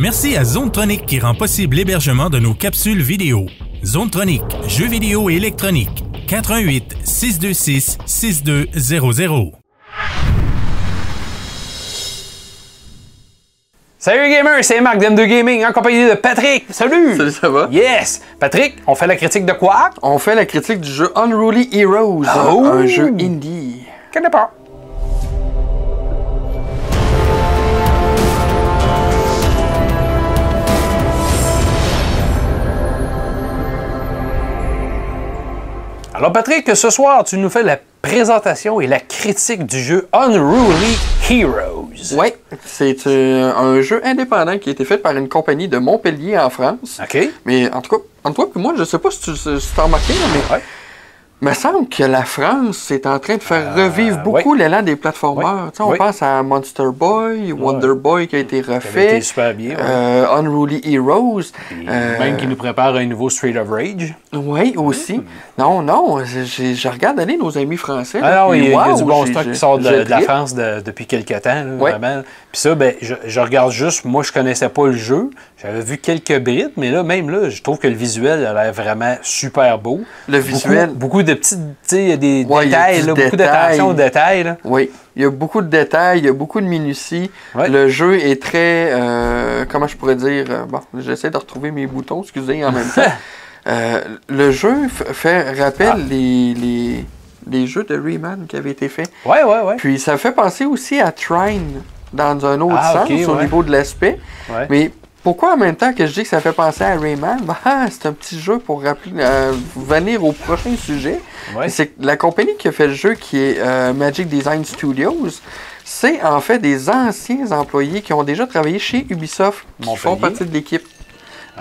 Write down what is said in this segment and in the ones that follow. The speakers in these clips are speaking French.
Merci à Zonetronic qui rend possible l'hébergement de nos capsules vidéo. Zonetronic, jeux vidéo et électronique. 88 626 6200. Salut les gamers, c'est Marc d'M2 Gaming en compagnie de Patrick. Salut! Salut, ça va? Yes! Patrick, on fait la critique de quoi? On fait la critique du jeu Unruly Heroes, Oh! un jeu indie. Connais pas. Alors Patrick, ce soir, tu nous fais la présentation et la critique du jeu Unruly Heroes. Ouais, c'est euh, un jeu indépendant qui a été fait par une compagnie de Montpellier en France. OK. Mais en tout cas, entre toi et moi, je sais pas si tu si t'as remarqué, mais Ouais. Me semble que la France est en train de faire revivre beaucoup l'élan des plateformeurs. Ouais. Tu sais, On pense à Monster Boy, Wonder Boy qui a été refait, été super bien. euh, Unruly Heroes. Euh, Même qui nous prépare un nouveau Street of Rage. Oui, aussi. Non, non, je, regarde aller nos amis français. Ah non, il y a, il y a wow, du bon stock qui sort de, la. France de- depuis quelques temps, là, vraiment. Puis ça, ben, je, je regarde juste, moi je connaissais pas le jeu, j'avais vu quelques brides, mais là, même là, je trouve que le visuel a l'air vraiment super beau. Le Beaucoup- visuel. Beaucoup, de a des Ouais, détails, là, beaucoup d'attention aux détails. Là. Oui, il y a beaucoup de détails, il y a beaucoup de minutie. Ouais. Le jeu est très. euh, comment je pourrais dire euh, Bon, j'essaie de retrouver mes boutons, excusez, en même temps. Euh, le jeu fait rappelle Ah. les, les, les jeux de Rayman qui avaient été faits. Ouais, ouais, ouais. Puis ça fait penser aussi à Trine dans un autre Ah, sens au ouais. niveau de l'aspect. Mais pourquoi en même temps que je dis que ça fait penser à Rayman? Ah, C'est un petit jeu pour rappeler, euh, venir au prochain sujet. Ouais. C'est la compagnie qui a fait le jeu, qui est euh, Magic Design Studios, c'est en fait des anciens employés qui ont déjà travaillé chez Ubisoft, qui Montpellier. font partie de l'équipe.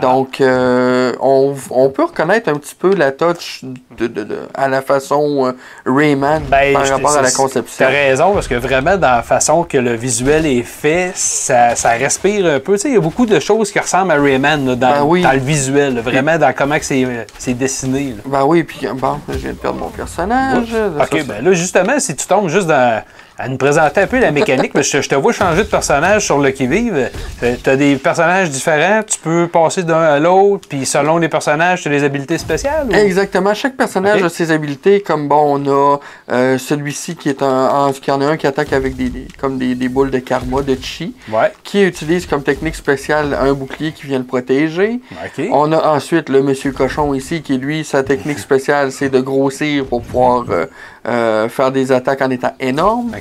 Donc, euh, on, on peut reconnaître un petit peu la touch de, de- de- à la façon euh, Rayman Ben, par rapport à la conception. T'as raison, parce que vraiment, dans la façon que le visuel est fait, ça, ça respire un peu. Tu sais, il y a beaucoup de choses qui ressemblent à Rayman là, dans, Ben oui. dans le visuel, là, vraiment dans comment c'est euh, c'est dessiné. là. Ben oui, puis bon, je viens de perdre mon personnage. OK, ça- ben là, justement, si tu tombes juste dans, à nous présenter un peu la mécanique, parce que je, te vois changer de personnage sur le qui-vive. Tu as des personnages différents, tu peux passer d'un à l'autre, puis selon les personnages, tu as des habiletés spéciales? ou- Exactement. Chaque personnage a ses habiletés. Comme bon, on a euh, celui-ci qui est un, qui en a un qui attaque avec des, des- comme des, des boules de karma, de chi, Ouais, qui utilise comme technique spéciale un bouclier qui vient le protéger. OK. On a ensuite le Monsieur Cochon ici, qui lui, sa technique spéciale, c'est de grossir pour pouvoir euh, euh, faire des attaques en étant énorme.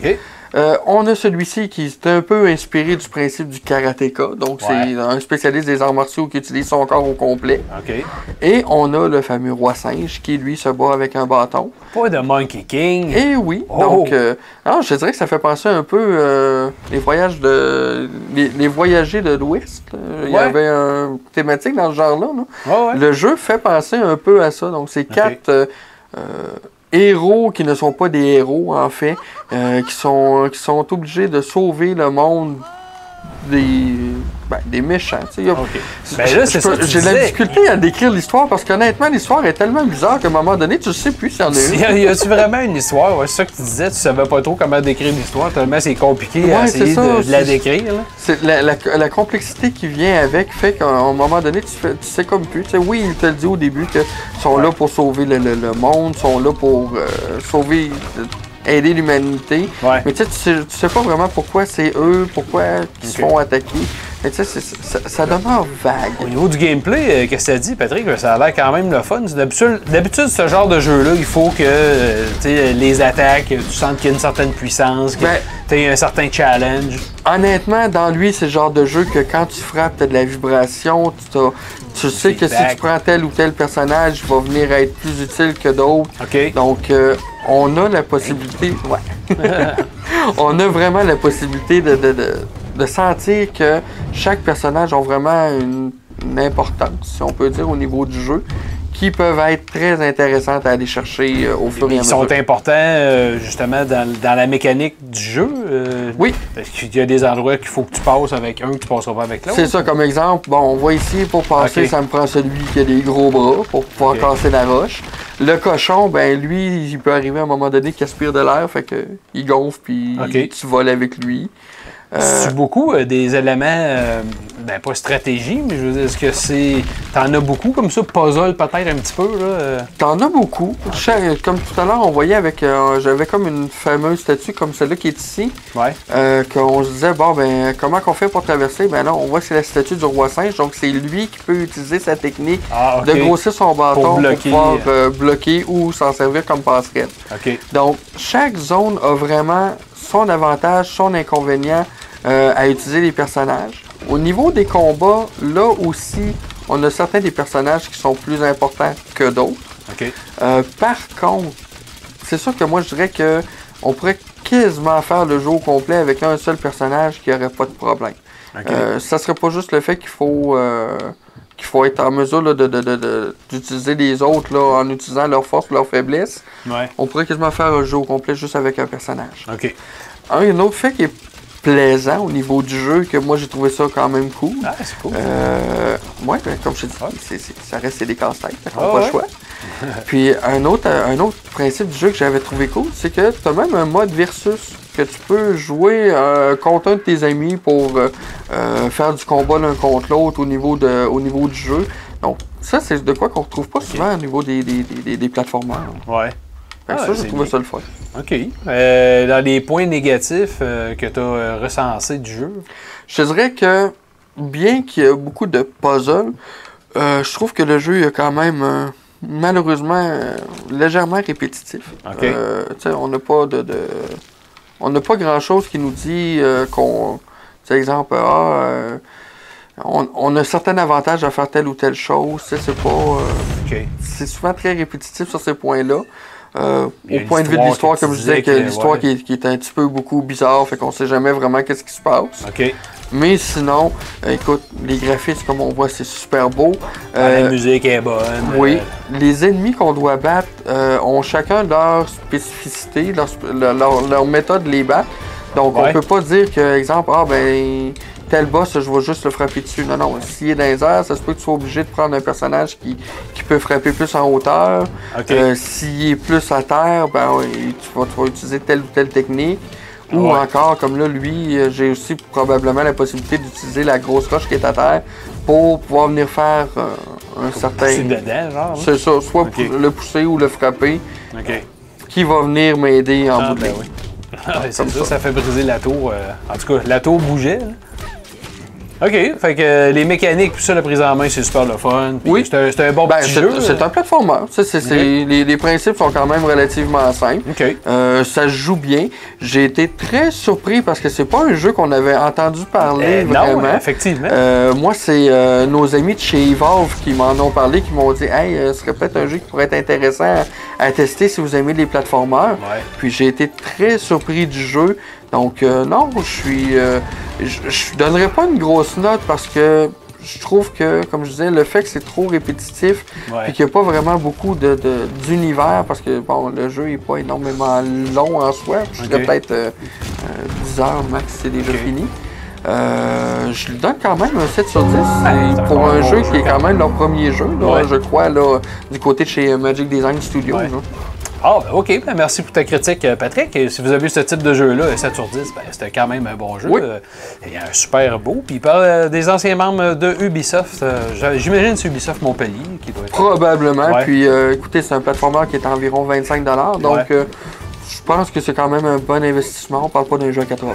Euh, on a celui-ci qui est un peu inspiré du principe du karatéka. Donc, Ouais. c'est un spécialiste des arts martiaux qui utilise son corps au complet. Et on a le fameux roi singe qui, lui, se bat avec un bâton. Pas de Monkey King. Et oui, Oh. donc, euh, alors, je dirais que ça fait penser un peu euh, les voyages de. Les, les voyagers de l'Ouest. Il y avait un thématique dans ce genre-là. là. Ouais. Le jeu fait penser un peu à ça. Donc, c'est quatre euh, euh, héros qui ne sont pas des héros, en fait, euh, qui, sont, qui sont obligés de sauver le monde des, ben, des méchants. tu sais. Il y a- OK. Ben J'ai de la difficulté à décrire l'histoire parce qu'honnêtement, l'histoire est tellement bizarre qu'à un moment donné, tu sais plus s'il y en a une. y a-tu vraiment une histoire? Ouais, c'est ça que tu disais, tu savais pas trop comment décrire l'histoire, tellement c'est compliqué à essayer ça, de, de la décrire. C'est la, la- la complexité qui vient avec fait qu'à un moment donné, tu, fais, tu sais comme plus. Tu sais, oui, il te le dit au début qu'ils sont là pour sauver le, le- le monde, sont là pour euh, sauver, euh, aider l'humanité. Ouais. Mais tu sais, tu sais, pas vraiment pourquoi c'est eux, pourquoi ils se Ok. font attaquer. Mais tu sais, c'est- ça, ça demeure vague. Au niveau du gameplay, euh, qu'est-ce que ça dit, Patrick? Ça a l'air quand même le fun. D'habitude, ce genre de jeu-là, il faut que euh, les attaques, tu sentes qu'il y a une certaine puissance, que Ben- tu aies un certain challenge. Honnêtement, dans lui, c'est le genre de jeu que quand tu frappes, tu as de la vibration, tu, sais que si tu prends tel ou tel personnage, il va venir être plus utile que d'autres. Donc, euh, on a la possibilité. Ouais. on a vraiment la possibilité de, de, de- de sentir que chaque personnage a vraiment une, une importance, si on peut dire, au niveau du jeu, qui peuvent être très intéressantes à aller chercher euh, au fur et à Ils mesure. sont importants euh, justement dans, dans la mécanique du jeu. euh, Oui. Parce qu'il y a des endroits qu'il faut que tu passes avec un, que tu passeras pas avec l'autre. C'est ça comme exemple. Bon, on voit ici, pour passer, ça me prend celui qui a des gros bras pour pouvoir casser la roche. Le cochon, ben lui, il peut arriver à un moment donné qu'il aspire de l'air, fait que il gonfle puis tu voles avec lui. Euh, C'est beaucoup euh, des éléments, euh, ben pas stratégie, mais je veux dire, est-ce que c'est. T'en as beaucoup comme ça, puzzle peut-être un petit peu, là? T'en as beaucoup. Comme tout à l'heure, on voyait avec. euh, J'avais comme une fameuse statue comme celle-là qui est ici. Ouais. qu'on se disait, bon, ben, comment qu'on fait pour traverser? Ben là, on voit que c'est la statue du roi singe, donc c'est lui qui peut utiliser sa technique Ah, de grossir son bâton pour, bloquer. pouvoir bloquer ou s'en servir comme passerelle. Donc, chaque zone a vraiment son avantage, son inconvénient euh, à utiliser les personnages. Au niveau des combats, là aussi, on a certains des personnages qui sont plus importants que d'autres. Euh, par contre, c'est sûr que moi je dirais que on pourrait quasiment faire le jeu au complet avec un seul personnage qui aurait pas de problème. OK. Euh, ça serait pas juste le fait qu'il faut euh, qu'il faut être en mesure là, de- de- de- de- d'utiliser les autres là, en utilisant leurs forces, leurs faiblesses. ouais. On pourrait quasiment faire un jeu au complet juste avec un personnage. OK. Un autre fait qui est plaisant au niveau du jeu, que moi j'ai trouvé ça quand même cool. Ah, c'est cool. Euh, ouais, ben, comme je te dis, ça reste des casse-têtes, fait qu'on Ah n'a pas le choix. Puis un autre, un autre principe du jeu que j'avais trouvé cool, c'est que tu as même un mode versus que tu peux jouer euh, contre un de tes amis pour euh, euh, faire du combat l'un contre l'autre au, niveau de- au niveau du jeu. Donc ça, c'est de quoi qu'on retrouve pas souvent au niveau des, des, des, des- plateformeurs. Ouais. Ah, ça, j'ai trouvé ça le fun. OK. Euh, dans les points négatifs euh, que tu as recensés du jeu? Je te dirais que, bien qu'il y ait beaucoup de puzzles, euh, je trouve que le jeu est quand même, malheureusement, légèrement répétitif. OK. Tu sais, on n'a pas de, de- On n'a pas grand-chose qui nous dit euh, qu'on... Tu exemple, ah, euh, on, on a certains avantages à faire telle ou telle chose. Tu sais, c'est pas... euh, c'est souvent très répétitif sur ces points-là. Euh, au point de vue de histoire l'histoire, comme je disais, que que- l'histoire ouais. qui, est, qui est un petit peu beaucoup bizarre, fait qu'on sait jamais vraiment qu'est-ce qui se passe. Mais sinon, euh, écoute, les graphismes, comme on voit, c'est super beau. Ah, Euh, la musique est bonne. oui, euh, les ennemis qu'on doit battre euh, ont chacun leur spécificité, leur, sp- leur, leur- leur méthode de les battre. Donc, Ouais. on peut pas dire que, exemple, ah ben, tel boss, je vais juste le frapper dessus. Non, non, s'il est dans les airs, ça se peut que tu sois obligé de prendre un personnage qui, qui peut frapper plus en hauteur. Euh, S'il est plus à terre, ben, tu, vas, tu vas utiliser telle ou telle technique. Ou Ouais. encore, comme là, lui, euh, j'ai aussi probablement la possibilité d'utiliser la grosse roche qui est à terre pour pouvoir venir faire euh, un certain. C'est dedans, genre. là? C'est ça, soit le pousser ou le frapper, OK. qui va venir m'aider en Ah, bout de ben oui. Ah, c'est ça. ça fait briser la tour. euh, en tout cas, la tour bougeait. là. OK, fait que euh, les mécaniques, puis ça, la prise en main, c'est super le fun. puis Oui. C'est un, c'est un bon Ben, petit c'est jeu. c'est un. Tu sais, c'est- c'est- les, les principes sont quand même relativement simples. OK. Euh, ça se joue bien. J'ai été très surpris parce que c'est pas un jeu qu'on avait entendu parler Euh, vraiment. non, effectivement. Euh, moi, c'est euh, nos amis de chez Evolve qui m'en ont parlé, qui m'ont dit Hey, euh, ce serait peut-être un jeu qui pourrait être intéressant à, à tester si vous aimez les plateformeurs. Ouais. Puis j'ai été très surpris du jeu. Donc, euh, non, je suis. euh, je je donnerais pas une grosse note parce que je trouve que, comme je disais, le fait que c'est trop répétitif, puis qu'il n'y a pas vraiment beaucoup de- de- d'univers, parce que bon, le jeu n'est pas énormément long en soi. Je dirais peut-être euh, euh, 10 heures max, c'est déjà fini. Euh, je lui donne quand même un 7 sur 10. c'est C'est pour un jeu qui est quand même leur premier jeu, là, Ouais. je crois, là, du côté de chez Magic Design Studios. Ouais. Ah, ben, OK. Ben, merci pour ta critique, euh, Patrick. Et si vous avez eu ce type de jeu-là, 7 sur 10, ben, c'était quand même un bon jeu. Oui. Euh, et un super beau. Puis il parle euh, des anciens membres de Ubisoft. J'imagine que c'est Ubisoft Montpellier qui doit être. Probablement. Ouais. Puis, euh, écoutez, c'est un plateformeur qui est à environ 25 Donc, Ouais. euh, je pense que c'est quand même un bon investissement. On parle pas d'un jeu à 80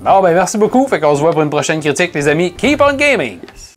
Bon, ben merci beaucoup. Fait qu'on se voit pour une prochaine critique, les amis. Keep on gaming! Yes.